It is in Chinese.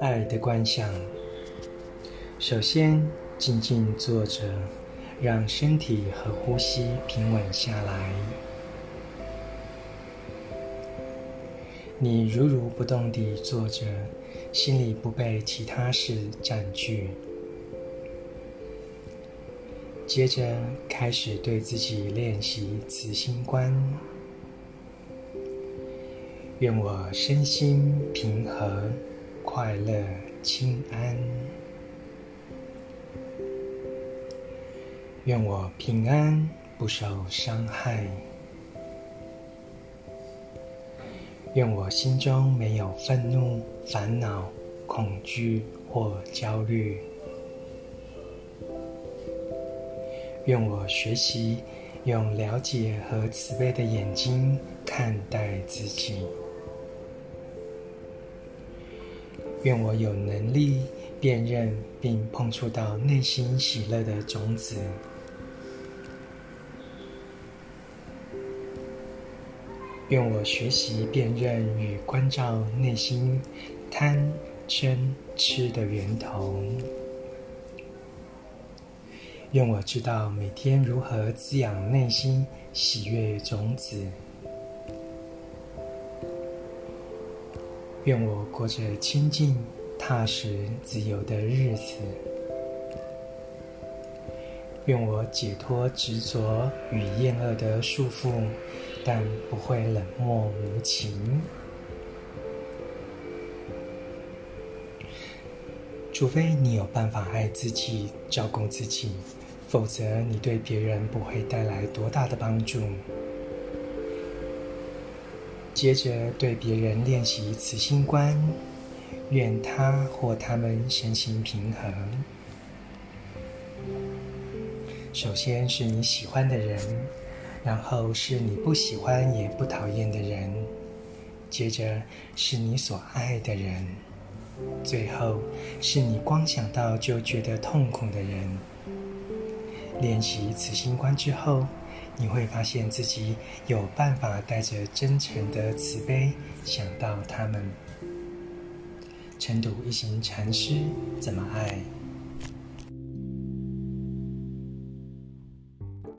爱的观想，首先静静坐着，让身体和呼吸平稳下来。你如如不动地坐着，心里不被其他事占据。接着开始对自己练习慈心观。愿我身心平和。快乐、轻安，愿我平安，不受伤害。愿我心中没有愤怒、烦恼、恐惧或焦虑。愿我学习用了解和慈悲的眼睛看待自己。愿我有能力辨认并碰触到内心喜乐的种子。愿我学习辨认与关照内心贪、嗔、痴的源头。愿我知道每天如何滋养内心喜悦种子。愿我过着清净、踏实、自由的日子。愿我解脱执着与厌恶的束缚，但不会冷漠无情。除非你有办法爱自己、照顾自己，否则你对别人不会带来多大的帮助。接着对别人练习慈心观，愿他或他们身心平衡。首先是你喜欢的人，然后是你不喜欢也不讨厌的人，接着是你所爱的人，最后是你光想到就觉得痛苦的人。练习慈心观之后，你会发现自己有办法带着真诚的慈悲想到他们。晨读一行禅师怎么爱？